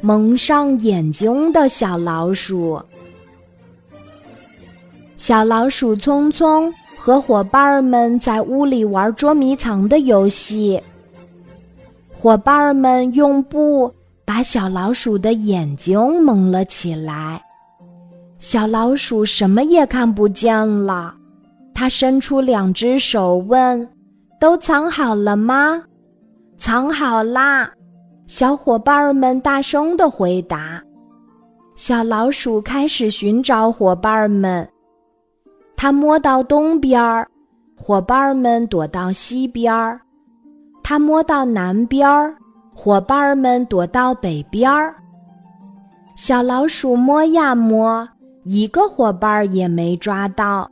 蒙上眼睛的小老鼠。小老鼠聪聪和伙伴们在屋里玩捉迷藏的游戏。伙伴们用布把小老鼠的眼睛蒙了起来，小老鼠什么也看不见了。它伸出两只手问：“都藏好了吗？”“藏好啦！”小伙伴们大声的回答。小老鼠开始寻找伙伴们。它摸到东边儿，伙伴们躲到西边儿；它摸到南边儿，伙伴们躲到北边儿。小老鼠摸呀摸，一个伙伴也没抓到。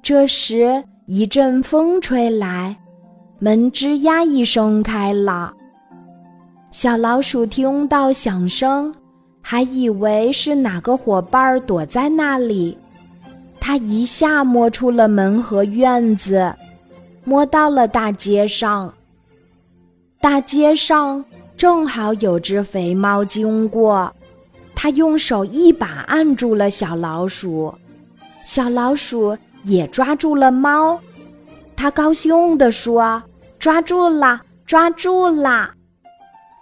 这时，一阵风吹来，门吱呀一声开了。小老鼠听到响声，还以为是哪个伙伴躲在那里。它一下摸出了门和院子，摸到了大街上。大街上正好有只肥猫经过，它用手一把按住了小老鼠，小老鼠。也抓住了猫，它高兴地说：“抓住了，抓住了！”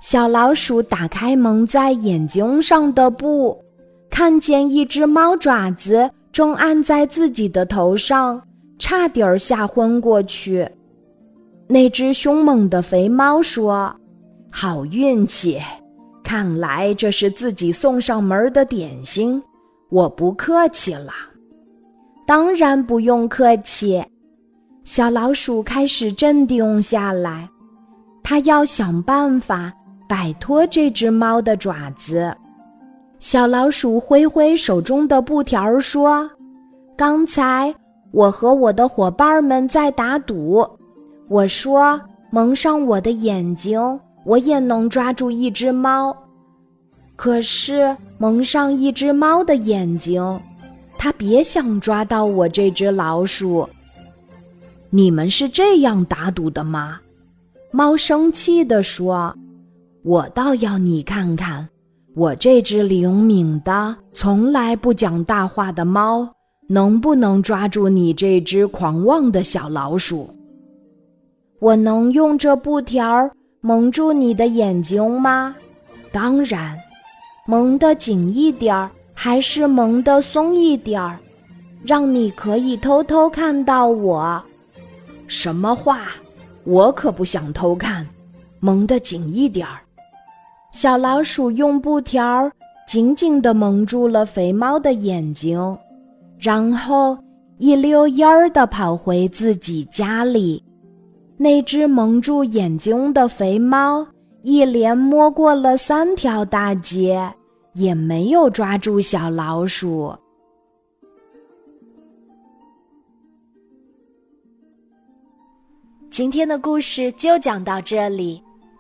小老鼠打开蒙在眼睛上的布，看见一只猫爪子正按在自己的头上，差点儿吓昏过去。那只凶猛的肥猫说：“好运气，看来这是自己送上门的点心，我不客气了。”当然不用客气，小老鼠开始镇定下来。它要想办法摆脱这只猫的爪子。小老鼠挥挥手中的布条说：“刚才我和我的伙伴们在打赌，我说蒙上我的眼睛，我也能抓住一只猫。可是蒙上一只猫的眼睛。”他别想抓到我这只老鼠！你们是这样打赌的吗？猫生气地说：“我倒要你看看，我这只灵敏的、从来不讲大话的猫，能不能抓住你这只狂妄的小老鼠？我能用这布条蒙住你的眼睛吗？当然，蒙得紧一点儿。”还是蒙得松一点儿，让你可以偷偷看到我。什么话？我可不想偷看。蒙得紧一点儿。小老鼠用布条紧紧地蒙住了肥猫的眼睛，然后一溜烟儿地跑回自己家里。那只蒙住眼睛的肥猫一连摸过了三条大街。也没有抓住小老鼠。今天的故事就讲到这里，